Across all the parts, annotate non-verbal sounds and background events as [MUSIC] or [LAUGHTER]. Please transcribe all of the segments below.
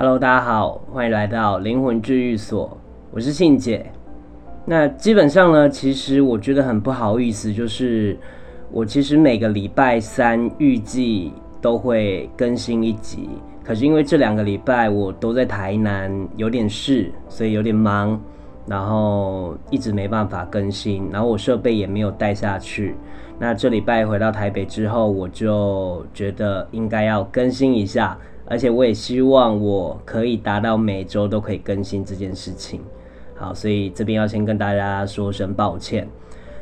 Hello，大家好，欢迎来到灵魂治愈所，我是信姐。那基本上呢，其实我觉得很不好意思，就是我其实每个礼拜三预计都会更新一集，可是因为这两个礼拜我都在台南有点事，所以有点忙，然后一直没办法更新，然后我设备也没有带下去。那这礼拜回到台北之后，我就觉得应该要更新一下，而且我也希望我可以达到每周都可以更新这件事情。好，所以这边要先跟大家说声抱歉。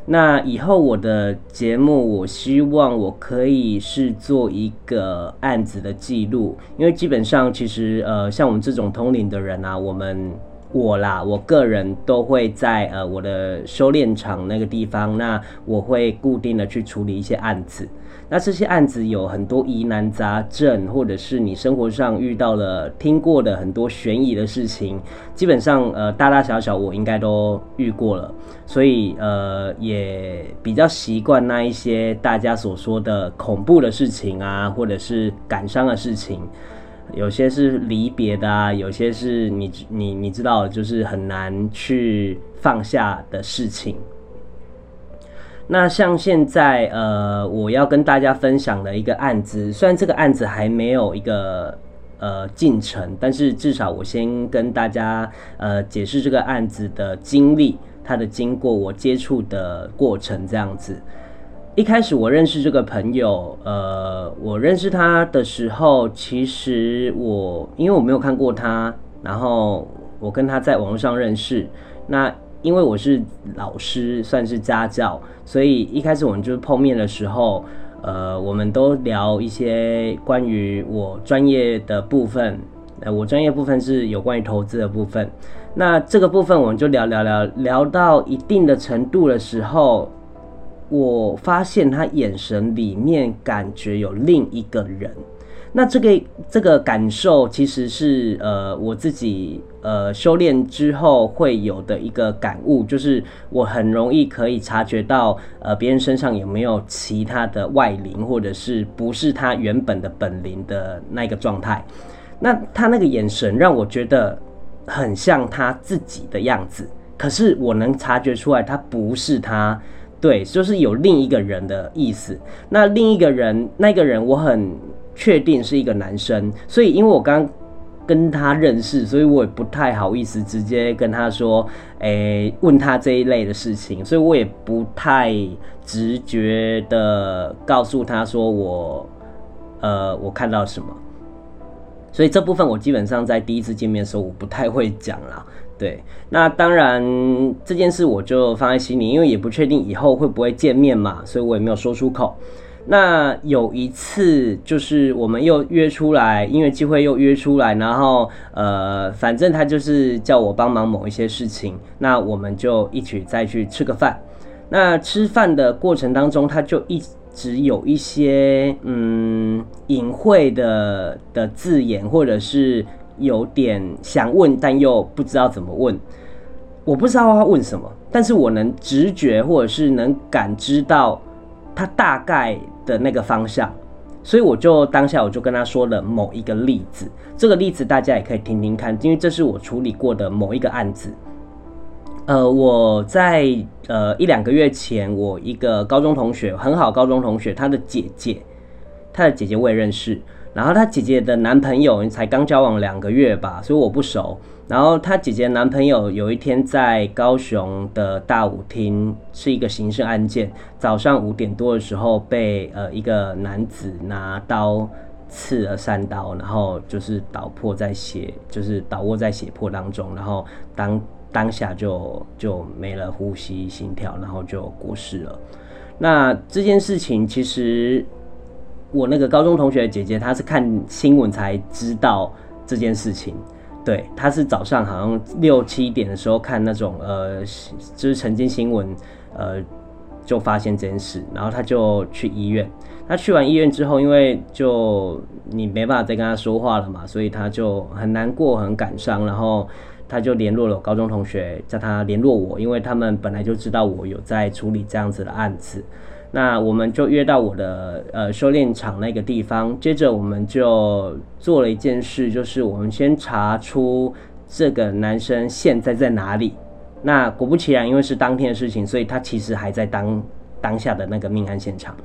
那以后我的节目，我希望我可以是做一个案子的记录，因为基本上其实呃，像我们这种通灵的人啊，我们我啦，我个人都会在呃我的修炼场那个地方，那我会固定的去处理一些案子。那这些案子有很多疑难杂症，或者是你生活上遇到了、听过的很多悬疑的事情，基本上呃大大小小我应该都遇过了，所以呃也比较习惯那一些大家所说的恐怖的事情啊，或者是感伤的事情，有些是离别的啊，有些是你你你知道就是很难去放下的事情。那像现在，呃，我要跟大家分享的一个案子，虽然这个案子还没有一个呃进程，但是至少我先跟大家呃解释这个案子的经历，它的经过，我接触的过程这样子。一开始我认识这个朋友，呃，我认识他的时候，其实我因为我没有看过他，然后我跟他在网络上认识，那。因为我是老师，算是家教，所以一开始我们就是碰面的时候，呃，我们都聊一些关于我专业的部分。呃，我专业部分是有关于投资的部分。那这个部分我们就聊聊聊，聊到一定的程度的时候，我发现他眼神里面感觉有另一个人。那这个这个感受其实是呃我自己呃修炼之后会有的一个感悟，就是我很容易可以察觉到呃别人身上有没有其他的外灵，或者是不是他原本的本灵的那个状态。那他那个眼神让我觉得很像他自己的样子，可是我能察觉出来他不是他，对，就是有另一个人的意思。那另一个人，那个人我很。确定是一个男生，所以因为我刚跟他认识，所以我也不太好意思直接跟他说，诶、问他这一类的事情，所以我也不太直觉的告诉他说我，呃，我看到什么。所以这部分我基本上在第一次见面的时候，我不太会讲啦。对，那当然这件事我就放在心里，因为也不确定以后会不会见面嘛，所以我也没有说出口。那有一次，就是我们又约出来，因为机会又约出来，然后呃，反正他就是叫我帮忙某一些事情，那我们就一起再去吃个饭。那吃饭的过程当中，他就一直有一些嗯隐晦的的字眼，或者是有点想问，但又不知道怎么问。我不知道他问什么，但是我能直觉或者是能感知到他大概的那个方向，所以我就当下我就跟他说了某一个例子，这个例子大家也可以听听看，因为这是我处理过的某一个案子。呃，我在呃一两个月前，我一个高中同学，很好高中同学，他的姐姐，他的姐姐我也认识。然后他姐姐的男朋友才刚交往两个月吧，所以我不熟。然后他姐姐男朋友有一天在高雄的大舞厅，是一个刑事案件，早上五点多的时候被呃一个男子拿刀刺了三刀，然后就是倒破在血，就是倒卧在血泊当中，然后当当下就就没了呼吸心跳，然后就过世了。那这件事情其实。我那个高中同学的姐姐，她是看新闻才知道这件事情。对，她是早上好像六七点的时候看那种呃，就是晨间新闻，呃，就发现这件事，然后她就去医院。她去完医院之后，因为就你没办法再跟她说话了嘛，所以她就很难过、很感伤。然后他就联络了高中同学，叫他联络我，因为他们本来就知道我有在处理这样子的案子。那我们就约到我的呃修炼场那个地方，接着我们就做了一件事，就是我们先查出这个男生现在在哪里。那果不其然，因为是当天的事情，所以他其实还在当当下的那个命案现场。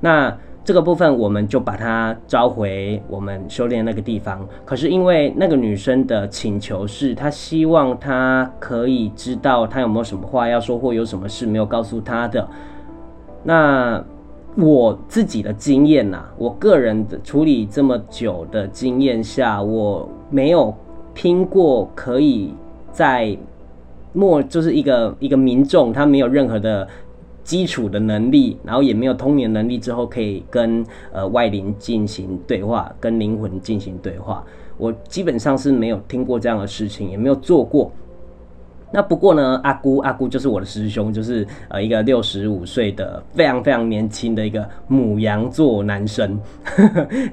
那这个部分我们就把他召回我们修炼那个地方。可是因为那个女生的请求是，她希望他可以知道他有没有什么话要说，或有什么事没有告诉他的。那我自己的经验呐、啊，我个人的处理这么久的经验下，我没有听过可以在。莫就是一个一个民众，他没有任何的基础的能力，然后也没有通灵能力，之后可以跟呃外灵进行对话，跟灵魂进行对话。我基本上是没有听过这样的事情，也没有做过。那不过呢，阿姑阿姑就是我的师兄，就是呃一个六十五岁的非常非常年轻的一个母羊座男生，[LAUGHS]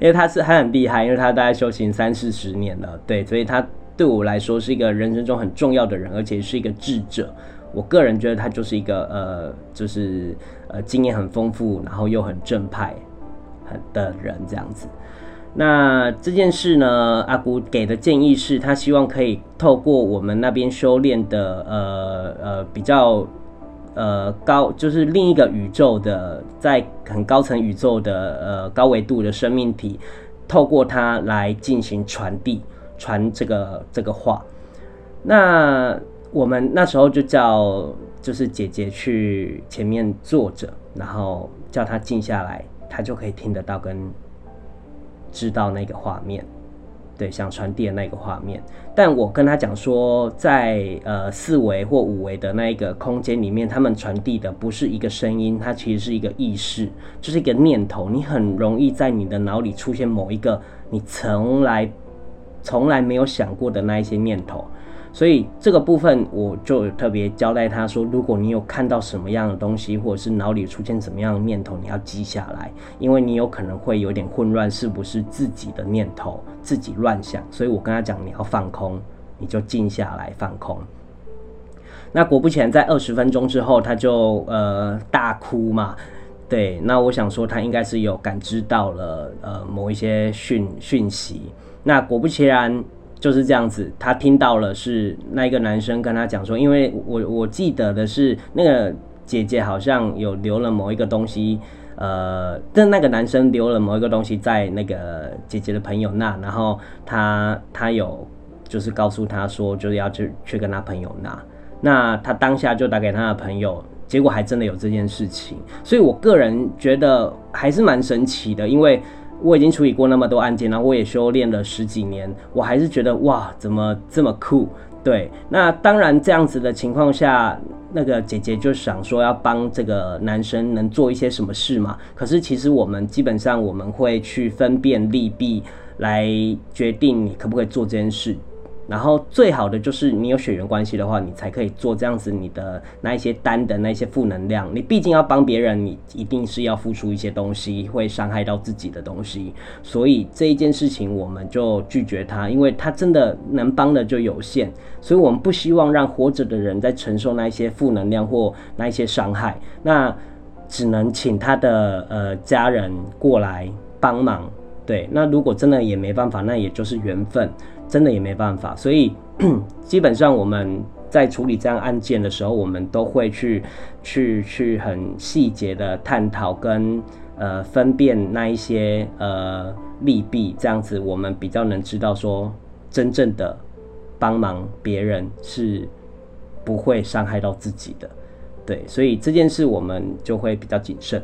因为他是他很厉害，因为他大概修行三四十年了，对，所以他。对我来说是一个人生中很重要的人，而且是一个智者。我个人觉得他就是一个呃，就是呃经验很丰富，然后又很正派很的人这样子。那这件事呢，阿姑给的建议是他希望可以透过我们那边修炼的呃呃比较呃高，就是另一个宇宙的在很高层宇宙的呃高维度的生命体，透过它来进行传递。传这个这个话，那我们那时候就叫就是姐姐去前面坐着，然后叫她静下来，她就可以听得到跟知道那个画面，对，想传递的那个画面。但我跟他讲说，在呃四维或五维的那一个空间里面，他们传递的不是一个声音，它其实是一个意识，就是一个念头。你很容易在你的脑里出现某一个你从来。从来没有想过的那一些念头，所以这个部分我就特别交代他说：如果你有看到什么样的东西，或者是脑里出现什么样的念头，你要记下来，因为你有可能会有点混乱，是不是自己的念头自己乱想？所以我跟他讲，你要放空，你就静下来放空。那果不其然，在二十分钟之后，他就呃大哭嘛。对，那我想说他应该是有感知到了呃某一些讯讯息。那果不其然就是这样子，他听到了是那一个男生跟他讲说，因为我我记得的是那个姐姐好像有留了某一个东西，呃，但那个男生留了某一个东西在那个姐姐的朋友那，然后他他有就是告诉他说，就是要去去跟他朋友拿，那他当下就打给他的朋友，结果还真的有这件事情，所以我个人觉得还是蛮神奇的，因为。我已经处理过那么多案件，然后我也修炼了十几年，我还是觉得哇，怎么这么酷？对，那当然这样子的情况下，那个姐姐就想说要帮这个男生能做一些什么事嘛。可是其实我们基本上我们会去分辨利弊，来决定你可不可以做这件事。然后最好的就是你有血缘关系的话，你才可以做这样子。你的那一些单的那些负能量，你毕竟要帮别人，你一定是要付出一些东西，会伤害到自己的东西。所以这一件事情我们就拒绝他，因为他真的能帮的就有限，所以我们不希望让活着的人在承受那一些负能量或那一些伤害。那只能请他的呃家人过来帮忙。对，那如果真的也没办法，那也就是缘分。真的也没办法，所以 [CLEARS THROAT] 基本上我们在处理这样案件的时候，我们都会去去去很细节的探讨跟呃分辨那一些呃利弊，这样子我们比较能知道说真正的帮忙别人是不会伤害到自己的。对，所以这件事我们就会比较谨慎。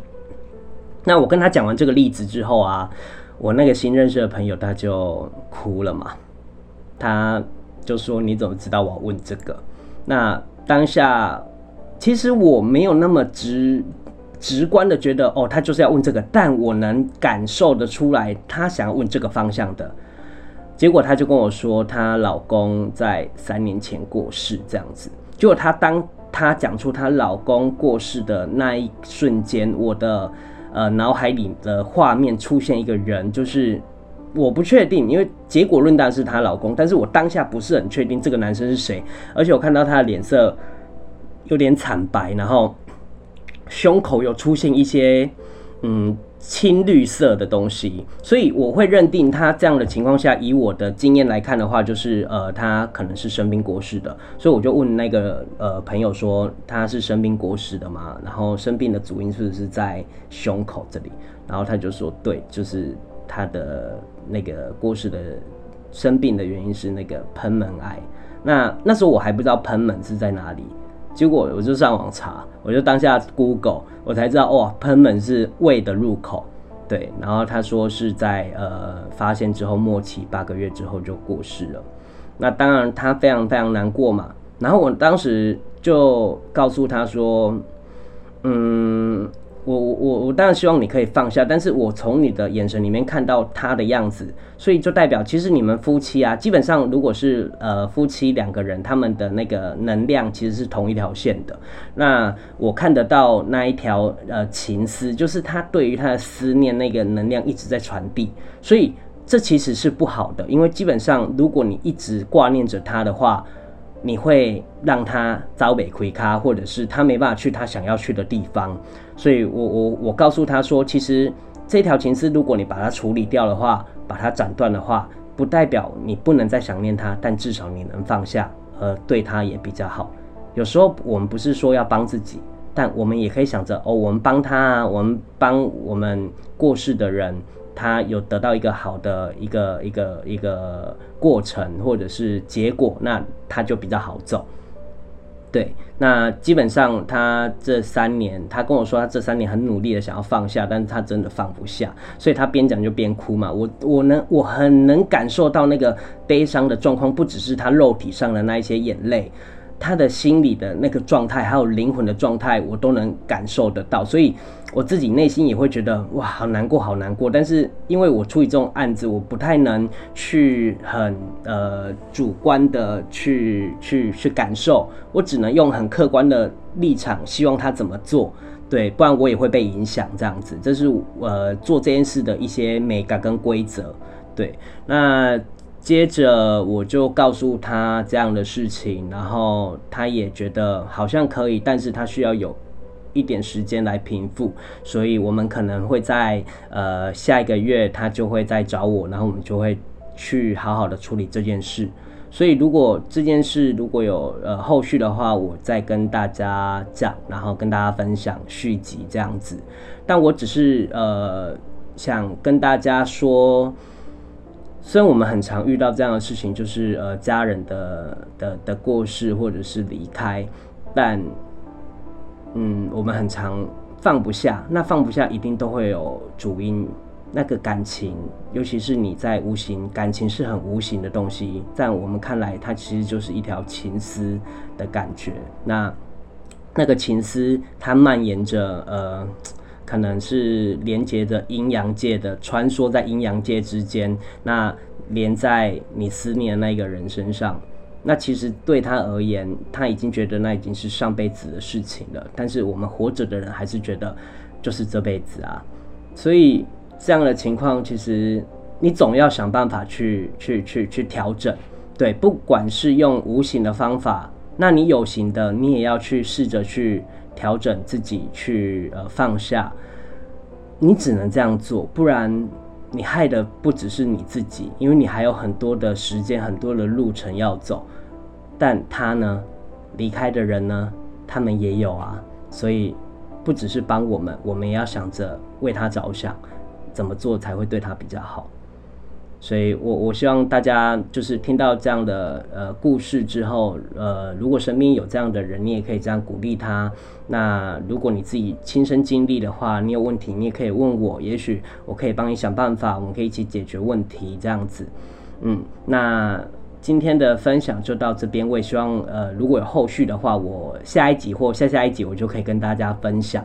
那我跟他讲完这个例子之后啊，我那个新认识的朋友他就哭了嘛。他就说：“你怎么知道我要问这个？”那当下其实我没有那么直直观的觉得，哦，他就是要问这个，但我能感受得出来，他想要问这个方向的。结果他就跟我说，她老公在三年前过世，这样子。结果他当他讲出她老公过世的那一瞬间，我的呃脑海里的画面出现一个人，就是。我不确定，因为结果论当是她老公，但是我当下不是很确定这个男生是谁，而且我看到他的脸色有点惨白，然后胸口有出现一些嗯。青绿色的东西，所以我会认定他这样的情况下，以我的经验来看的话，就是呃，他可能是生病过世的。所以我就问那个呃朋友说，他是生病过世的吗？然后生病的主因是不是在胸口这里？然后他就说，对，就是他的那个过世的生病的原因是那个賁门癌。那那时候我还不知道賁门是在哪里。结果我就上网查，我就当下 Google，我才知道哇，賁门是胃的入口，对。然后他说是在呃发现之后末期八个月之后就过世了，那当然他非常非常难过嘛。然后我当时就告诉他说，嗯。我我我当然希望你可以放下，但是我从你的眼神里面看到他的样子，所以就代表其实你们夫妻啊，基本上如果是呃夫妻两个人，他们的那个能量其实是同一条线的。那我看得到那一条呃情丝，就是他对于他的思念那个能量一直在传递，所以这其实是不好的，因为基本上如果你一直挂念着他的话。你会让他遭北亏咖，或者是他没办法去他想要去的地方，所以我我我告诉他说，其实这条情丝，如果你把它处理掉的话，把它斩断的话，不代表你不能再想念他，但至少你能放下，呃，对他也比较好。有时候我们不是说要帮自己，但我们也可以想着哦，我们帮他啊，我们帮我们过世的人。他有得到一个好的一个一个一个过程或者是结果，那他就比较好走。对，那基本上他这三年，他跟我说他这三年很努力的想要放下，但是他真的放不下，所以他边讲就边哭嘛。我我能我很能感受到那个悲伤的状况，不只是他肉体上的那一些眼泪。他的心里的那个状态，还有灵魂的状态，我都能感受得到，所以我自己内心也会觉得哇，好难过，好难过。但是因为我处理这种案子，我不太能去很呃主观的去去去感受，我只能用很客观的立场，希望他怎么做，对，不然我也会被影响。这样子，这是呃做这件事的一些美感跟规则，对，那。接着我就告诉他这样的事情，然后他也觉得好像可以，但是他需要有一点时间来平复，所以我们可能会在呃下一个月他就会再找我，然后我们就会去好好的处理这件事。所以如果这件事如果有呃后续的话，我再跟大家讲，然后跟大家分享续集这样子。但我只是呃想跟大家说。虽然我们很常遇到这样的事情，就是呃家人的的的过世或者是离开，但嗯我们很常放不下，那放不下一定都会有主因。那个感情，尤其是你在无形，感情是很无形的东西，在我们看来，它其实就是一条情丝的感觉。那那个情丝，它蔓延着呃。可能是连接着阴阳界的，穿梭在阴阳界之间，那连在你思念的那个人身上，那其实对他而言，他已经觉得那已经是上辈子的事情了。但是我们活着的人还是觉得就是这辈子啊，所以这样的情况，其实你总要想办法去去去去调整。对，不管是用无形的方法，那你有形的，你也要去试着去。调整自己去呃放下，你只能这样做，不然你害的不只是你自己，因为你还有很多的时间、很多的路程要走。但他呢，离开的人呢，他们也有啊，所以不只是帮我们，我们也要想着为他着想，怎么做才会对他比较好。所以我我希望大家就是听到这样的呃故事之后，呃，如果身边有这样的人，你也可以这样鼓励他。那如果你自己亲身经历的话，你有问题，你也可以问我，也许我可以帮你想办法，我们可以一起解决问题，这样子。嗯，那今天的分享就到这边，我也希望呃如果有后续的话，我下一集或下下一集我就可以跟大家分享。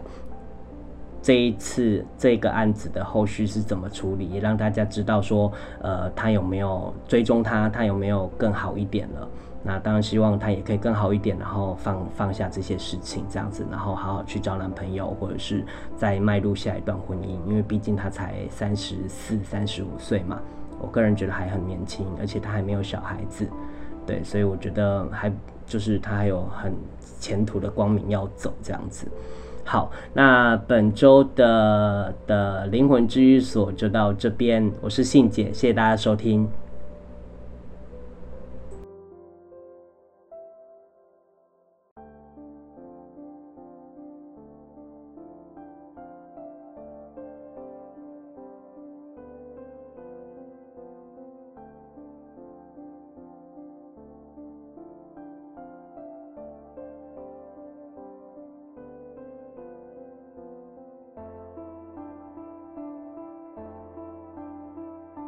这一次这个案子的后续是怎么处理，让大家知道说，呃，他有没有追踪他，他有没有更好一点了？那当然希望他也可以更好一点，然后放放下这些事情，这样子，然后好好去找男朋友，或者是再迈入下一段婚姻，因为毕竟他才三十四、三十五岁嘛。我个人觉得还很年轻，而且他还没有小孩子，对，所以我觉得还就是他还有很前途的光明要走这样子。好，那本周的的灵魂治愈所就到这边，我是信姐，谢谢大家收听。